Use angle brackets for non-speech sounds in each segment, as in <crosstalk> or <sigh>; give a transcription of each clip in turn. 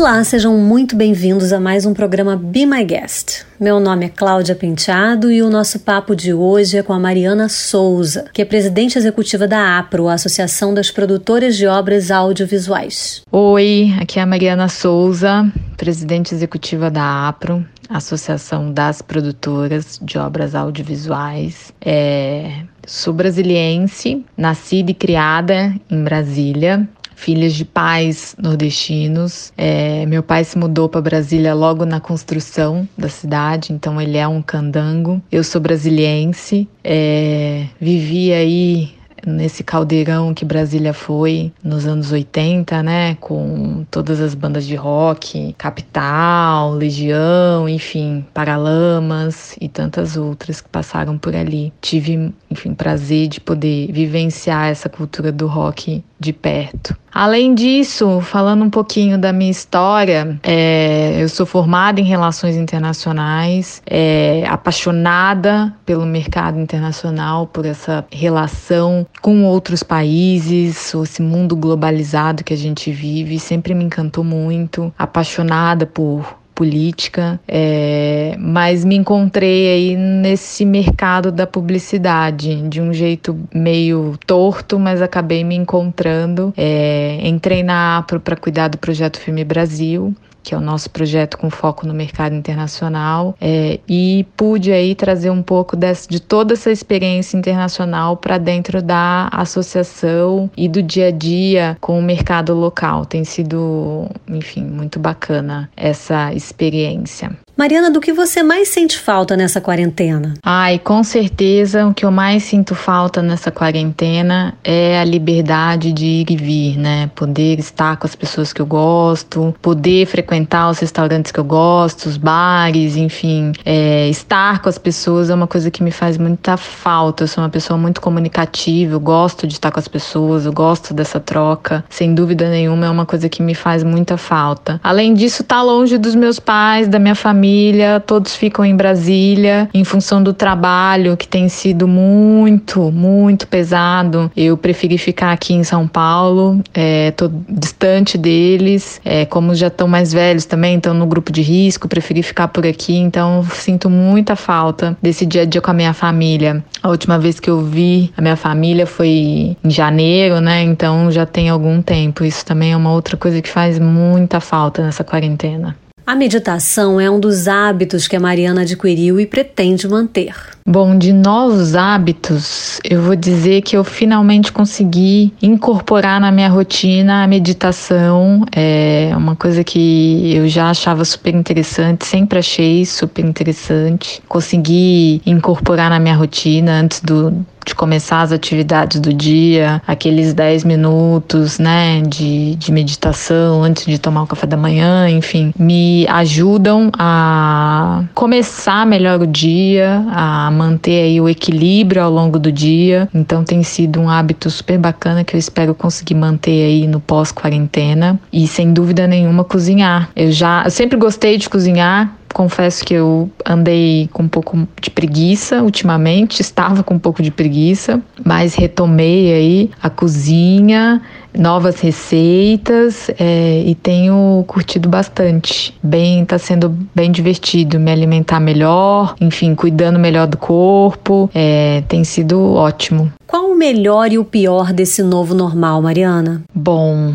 Olá, sejam muito bem-vindos a mais um programa Be My Guest. Meu nome é Cláudia Penteado e o nosso papo de hoje é com a Mariana Souza, que é presidente executiva da APRO, a Associação das Produtoras de Obras Audiovisuais. Oi, aqui é a Mariana Souza, presidente executiva da APRO, Associação das Produtoras de Obras Audiovisuais. É, sou brasiliense, nascida e criada em Brasília filhas de pais nordestinos. É, meu pai se mudou para Brasília logo na construção da cidade, então ele é um candango. Eu sou brasiliense, é, vivi aí nesse caldeirão que Brasília foi nos anos 80, né, com todas as bandas de rock, Capital, Legião, enfim, Paralamas e tantas outras que passaram por ali. Tive, enfim, prazer de poder vivenciar essa cultura do rock de perto. Além disso, falando um pouquinho da minha história, é, eu sou formada em relações internacionais, é, apaixonada pelo mercado internacional, por essa relação com outros países, esse mundo globalizado que a gente vive, sempre me encantou muito, apaixonada por política, é, mas me encontrei aí nesse mercado da publicidade de um jeito meio torto, mas acabei me encontrando. É, entrei na APRO para cuidar do projeto Filme Brasil que é o nosso projeto com foco no mercado internacional, é, e pude aí trazer um pouco desse, de toda essa experiência internacional para dentro da associação e do dia a dia com o mercado local. Tem sido, enfim, muito bacana essa experiência. Mariana, do que você mais sente falta nessa quarentena? Ai, com certeza o que eu mais sinto falta nessa quarentena é a liberdade de ir e vir, né? Poder estar com as pessoas que eu gosto, poder frequentar os restaurantes que eu gosto, os bares, enfim. É, estar com as pessoas é uma coisa que me faz muita falta. Eu sou uma pessoa muito comunicativa, eu gosto de estar com as pessoas, eu gosto dessa troca. Sem dúvida nenhuma, é uma coisa que me faz muita falta. Além disso, estar tá longe dos meus pais, da minha família família, todos ficam em Brasília em função do trabalho que tem sido muito, muito pesado. Eu preferi ficar aqui em São Paulo, é, tô distante deles, é, como já estão mais velhos também, estão no grupo de risco, preferi ficar por aqui, então sinto muita falta desse dia a dia com a minha família. A última vez que eu vi a minha família foi em janeiro, né? Então já tem algum tempo. Isso também é uma outra coisa que faz muita falta nessa quarentena. A meditação é um dos hábitos que a Mariana adquiriu e pretende manter. Bom, de novos hábitos, eu vou dizer que eu finalmente consegui incorporar na minha rotina a meditação. É uma coisa que eu já achava super interessante, sempre achei super interessante. Consegui incorporar na minha rotina antes do, de começar as atividades do dia, aqueles 10 minutos, né, de, de meditação antes de tomar o café da manhã, enfim, me ajudam a começar melhor o dia, a manter aí o equilíbrio ao longo do dia. Então tem sido um hábito super bacana que eu espero conseguir manter aí no pós-quarentena e sem dúvida nenhuma cozinhar. Eu já eu sempre gostei de cozinhar, confesso que eu andei com um pouco de preguiça ultimamente, estava com um pouco de preguiça, mas retomei aí a cozinha, novas receitas é, e tenho curtido bastante. Bem, tá sendo bem divertido me alimentar melhor, enfim, cuidando melhor do corpo, é, tem sido ótimo. Qual o melhor e o pior desse novo normal, Mariana? Bom,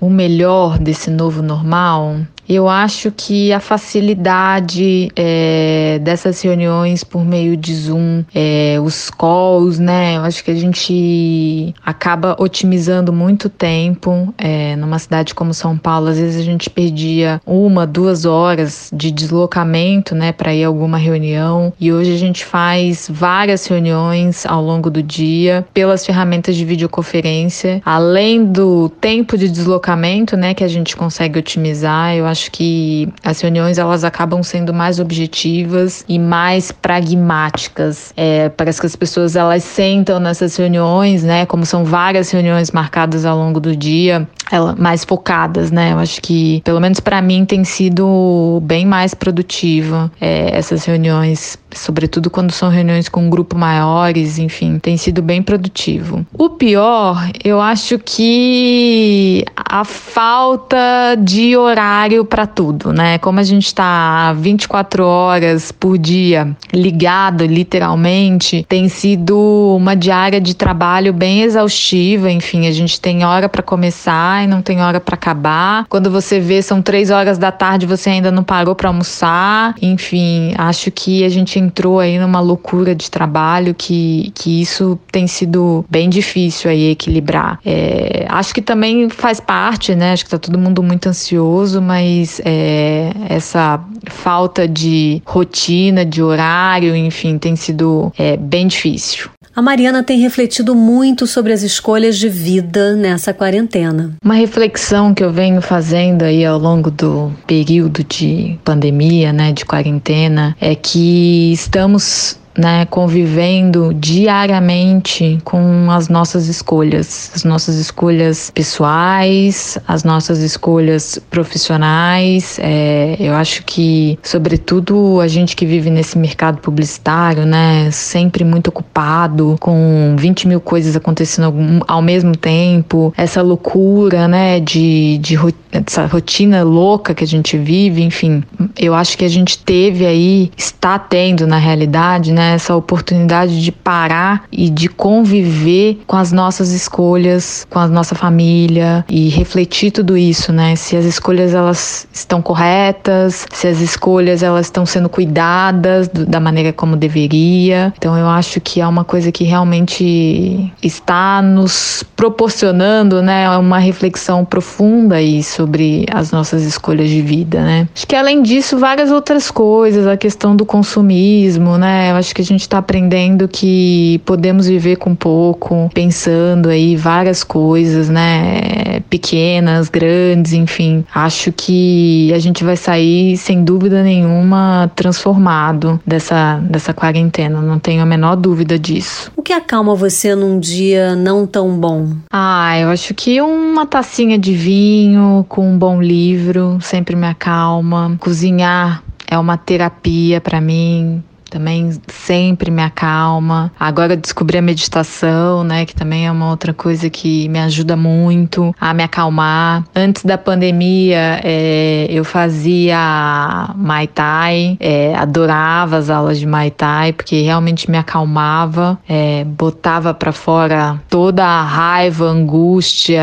o melhor desse novo normal eu acho que a facilidade é, dessas reuniões por meio de Zoom, é, os calls, né? Eu acho que a gente acaba otimizando muito tempo. É, numa cidade como São Paulo, às vezes a gente perdia uma, duas horas de deslocamento, né, para ir a alguma reunião. E hoje a gente faz várias reuniões ao longo do dia pelas ferramentas de videoconferência, além do tempo de deslocamento, né, que a gente consegue otimizar. Eu acho que as reuniões elas acabam sendo mais objetivas e mais pragmáticas. É, parece que as pessoas elas sentam nessas reuniões, né? Como são várias reuniões marcadas ao longo do dia, ela, mais focadas, né? Eu acho que, pelo menos para mim, tem sido bem mais produtiva é, essas reuniões, sobretudo quando são reuniões com um grupo maiores, enfim, tem sido bem produtivo. O pior, eu acho que a falta de horário para tudo, né? Como a gente está 24 horas por dia ligado, literalmente, tem sido uma diária de trabalho bem exaustiva. Enfim, a gente tem hora para começar e não tem hora para acabar. Quando você vê, são três horas da tarde, você ainda não parou para almoçar. Enfim, acho que a gente entrou aí numa loucura de trabalho que, que isso tem sido bem difícil aí equilibrar. É, acho que também faz parte, né? Acho que tá todo mundo muito ansioso, mas é, essa falta de rotina, de horário, enfim, tem sido é, bem difícil. A Mariana tem refletido muito sobre as escolhas de vida nessa quarentena. Uma reflexão que eu venho fazendo aí ao longo do período de pandemia, né, de quarentena, é que estamos né, convivendo diariamente com as nossas escolhas, as nossas escolhas pessoais, as nossas escolhas profissionais. É, eu acho que, sobretudo, a gente que vive nesse mercado publicitário, né, sempre muito ocupado, com 20 mil coisas acontecendo ao mesmo tempo, essa loucura, né, de, de essa rotina louca que a gente vive, enfim, eu acho que a gente teve aí, está tendo na realidade, né, né, essa oportunidade de parar e de conviver com as nossas escolhas, com a nossa família e refletir tudo isso, né? Se as escolhas elas estão corretas, se as escolhas elas estão sendo cuidadas da maneira como deveria. Então eu acho que é uma coisa que realmente está nos proporcionando, né, uma reflexão profunda aí sobre as nossas escolhas de vida, né? Acho que além disso várias outras coisas, a questão do consumismo, né? Eu acho acho que a gente está aprendendo que podemos viver com pouco, pensando aí várias coisas, né? Pequenas, grandes, enfim. Acho que a gente vai sair, sem dúvida nenhuma, transformado dessa, dessa quarentena. Não tenho a menor dúvida disso. O que acalma você num dia não tão bom? Ah, eu acho que uma tacinha de vinho com um bom livro sempre me acalma. Cozinhar é uma terapia para mim também sempre me acalma. Agora descobri a meditação, né, que também é uma outra coisa que me ajuda muito a me acalmar. Antes da pandemia, é, eu fazia Muay Thai, é, adorava as aulas de Muay Thai, porque realmente me acalmava, é, botava para fora toda a raiva, angústia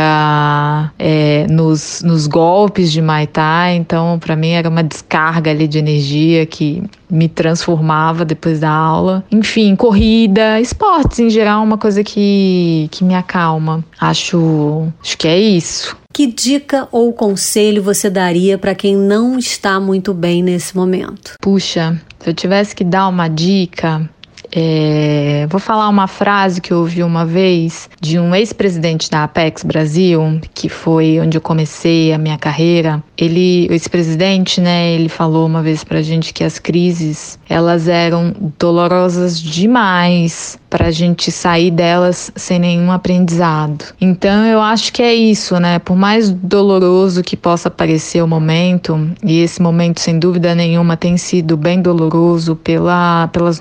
é, nos, nos golpes de Muay Thai. Então, para mim, era uma descarga ali de energia que me transformava depois da aula. Enfim, corrida, esportes em geral, uma coisa que, que me acalma. Acho, acho que é isso. Que dica ou conselho você daria para quem não está muito bem nesse momento? Puxa, se eu tivesse que dar uma dica, é, vou falar uma frase que eu ouvi uma vez de um ex-presidente da Apex Brasil, que foi onde eu comecei a minha carreira. Ele, o ex-presidente, né, ele falou uma vez pra gente que as crises, elas eram dolorosas demais para a gente sair delas sem nenhum aprendizado. Então eu acho que é isso, né? Por mais doloroso que possa parecer o momento, e esse momento sem dúvida nenhuma tem sido bem doloroso pela, pelas,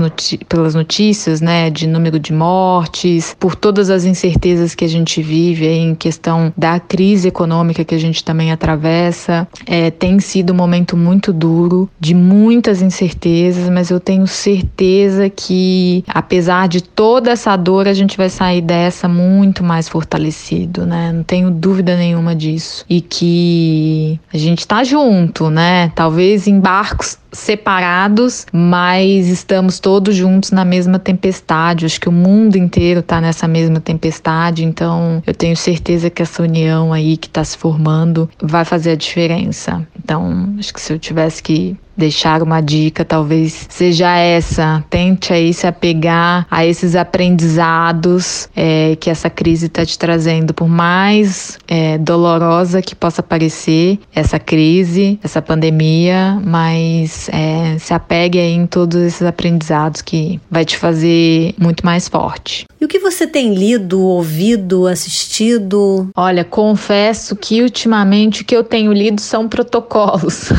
pelas notícias, né? De número de mortes, por todas as incertezas que a gente vive em questão da crise econômica que a gente também atravessa. É, tem sido um momento muito duro, de muitas incertezas, mas eu tenho certeza que, apesar de toda essa dor, a gente vai sair dessa muito mais fortalecido, né? Não tenho dúvida nenhuma disso. E que a gente tá junto, né? Talvez em barcos separados, mas estamos todos juntos na mesma tempestade. Acho que o mundo inteiro está nessa mesma tempestade, então eu tenho certeza que essa união aí que está se formando vai fazer a diferença. Então, acho que se eu tivesse que deixar uma dica, talvez seja essa. Tente aí se apegar a esses aprendizados é, que essa crise está te trazendo, por mais é, dolorosa que possa parecer essa crise, essa pandemia, mas é, se apegue aí em todos esses aprendizados que vai te fazer muito mais forte. E o que você tem lido, ouvido, assistido? Olha, confesso que ultimamente o que eu tenho lido são protocolos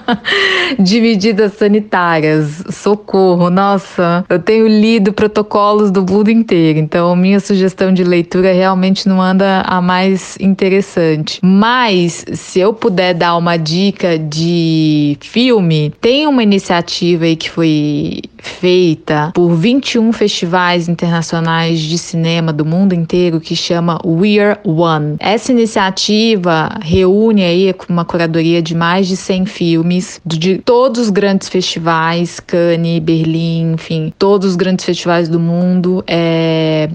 <laughs> de medidas sanitárias. Socorro, nossa, eu tenho lido protocolos do mundo inteiro, então minha sugestão de leitura realmente não anda a mais interessante. Mas se eu puder dar uma dica de filme, tem uma iniciativa aí que foi feita por 21 festivais internacionais de cinema do mundo inteiro que chama We're One. Essa iniciativa reúne aí uma curadoria de mais de 100 filmes de todos os grandes festivais, Cannes, Berlim, enfim, todos os grandes festivais do mundo. É,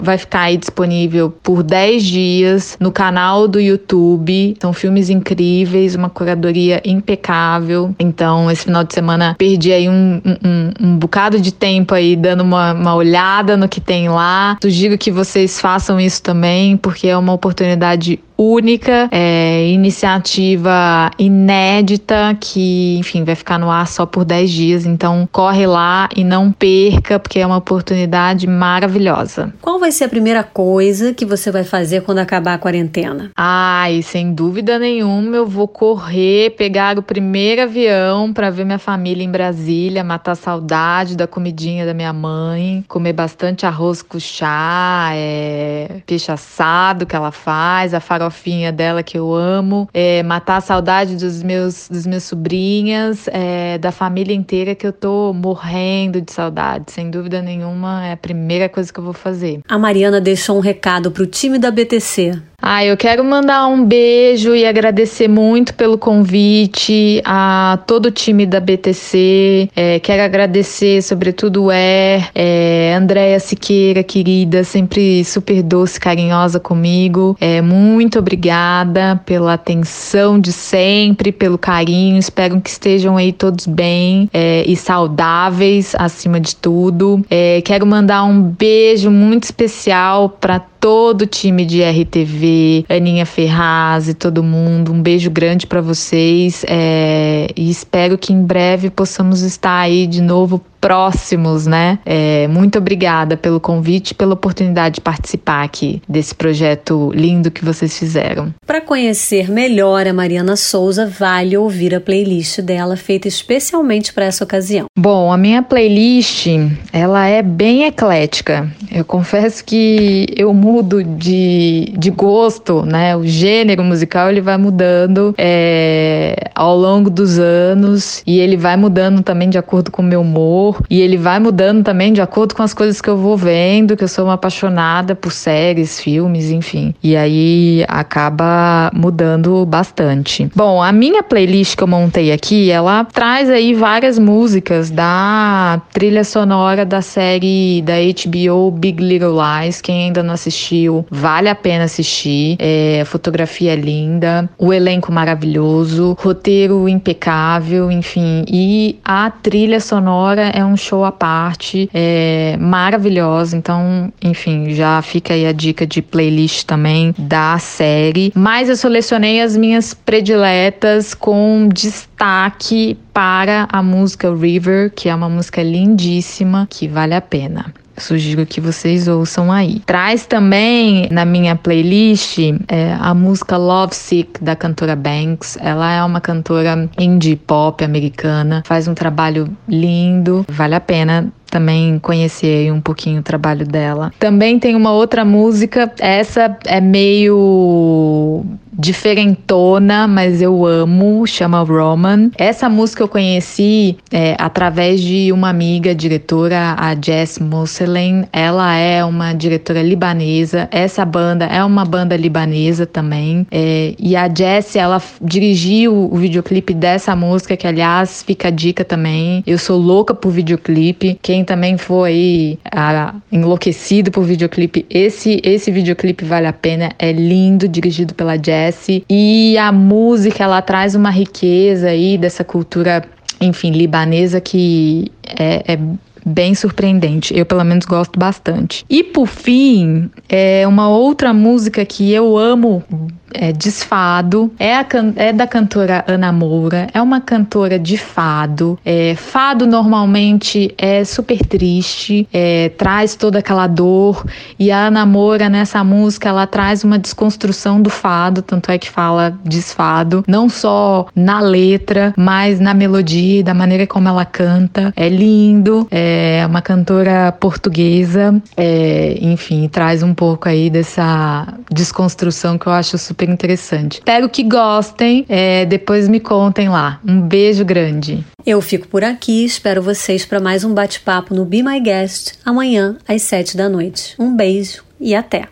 vai ficar aí disponível por 10 dias no canal do YouTube. São filmes incríveis, uma curadoria impecável. Então, esse final de semana perdi aí um, um, um bocado de tempo aí dando uma, uma olhada no que tem lá. Sugiro que vocês façam isso também, porque é uma oportunidade única, é, iniciativa inédita que, enfim, vai ficar no ar só por 10 dias. Então, corre lá e não perca, porque é uma oportunidade maravilhosa. Qual vai ser a primeira coisa que você vai fazer quando acabar a quarentena? Ai, sem dúvida nenhuma, eu vou correr, pegar o primeiro avião para ver minha família em Brasília, matar a saudade da comidinha da minha mãe, comer bastante arroz com chá, é, peixe assado que ela faz, a farofa farofinha dela que eu amo, é, matar a saudade dos meus, dos meus sobrinhas, é, da família inteira que eu tô morrendo de saudade. Sem dúvida nenhuma, é a primeira coisa que eu vou fazer. A Mariana deixou um recado pro time da BTC. Ah, eu quero mandar um beijo e agradecer muito pelo convite a todo o time da BTC. É, quero agradecer, sobretudo, o Er, é, Andréia Siqueira, querida, sempre super doce, carinhosa comigo. É, muito obrigada pela atenção de sempre, pelo carinho. Espero que estejam aí todos bem é, e saudáveis, acima de tudo. É, quero mandar um beijo muito especial para todo o time de RTV, Aninha Ferraz e todo mundo. Um beijo grande para vocês é, e espero que em breve possamos estar aí de novo próximos, né? É, muito obrigada pelo convite, pela oportunidade de participar aqui desse projeto lindo que vocês fizeram. Para conhecer melhor a Mariana Souza, vale ouvir a playlist dela feita especialmente para essa ocasião. Bom, a minha playlist ela é bem eclética. Eu confesso que eu mudo de, de gosto, né? O gênero musical ele vai mudando é, ao longo dos anos e ele vai mudando também de acordo com o meu humor e ele vai mudando também de acordo com as coisas que eu vou vendo, que eu sou uma apaixonada por séries, filmes, enfim. E aí acaba mudando bastante. Bom, a minha playlist que eu montei aqui, ela traz aí várias músicas da trilha sonora da série da HBO Big Little Lies. Quem ainda não assistiu, vale a pena assistir. É, a fotografia é linda, o elenco maravilhoso, roteiro impecável, enfim. E a trilha sonora é um show à parte, é maravilhosa. Então, enfim, já fica aí a dica de playlist também da série. Mas eu selecionei as minhas prediletas com destaque para a música River, que é uma música lindíssima que vale a pena sugiro que vocês ouçam aí. Traz também na minha playlist é, a música Love Sick da cantora Banks. Ela é uma cantora indie pop americana, faz um trabalho lindo, vale a pena também conhecer um pouquinho o trabalho dela. Também tem uma outra música, essa é meio diferentona, mas eu amo, chama Roman. Essa música eu conheci é, através de uma amiga diretora, a Jess Mosselen. Ela é uma diretora libanesa. Essa banda é uma banda libanesa também. É, e a Jess, ela dirigiu o videoclipe dessa música, que aliás fica a dica também. Eu sou louca por videoclipe. Quem também foi a, enlouquecido por videoclipe, esse, esse videoclipe vale a pena. É lindo, dirigido pela Jess e a música ela traz uma riqueza aí dessa cultura, enfim, libanesa que é, é bem surpreendente. Eu, pelo menos, gosto bastante. E por fim, é uma outra música que eu amo é, desfado. É, a, é da cantora Ana Moura. É uma cantora de fado. É, fado normalmente é super triste, é, traz toda aquela dor. E a Ana Moura, nessa música, ela traz uma desconstrução do fado, tanto é que fala desfado, não só na letra, mas na melodia da maneira como ela canta. É lindo, é uma cantora portuguesa, é, enfim, traz um pouco aí dessa desconstrução que eu acho super interessante. Espero que gostem, é, depois me contem lá. Um beijo grande. Eu fico por aqui, espero vocês para mais um bate-papo no Be My Guest amanhã às sete da noite. Um beijo e até!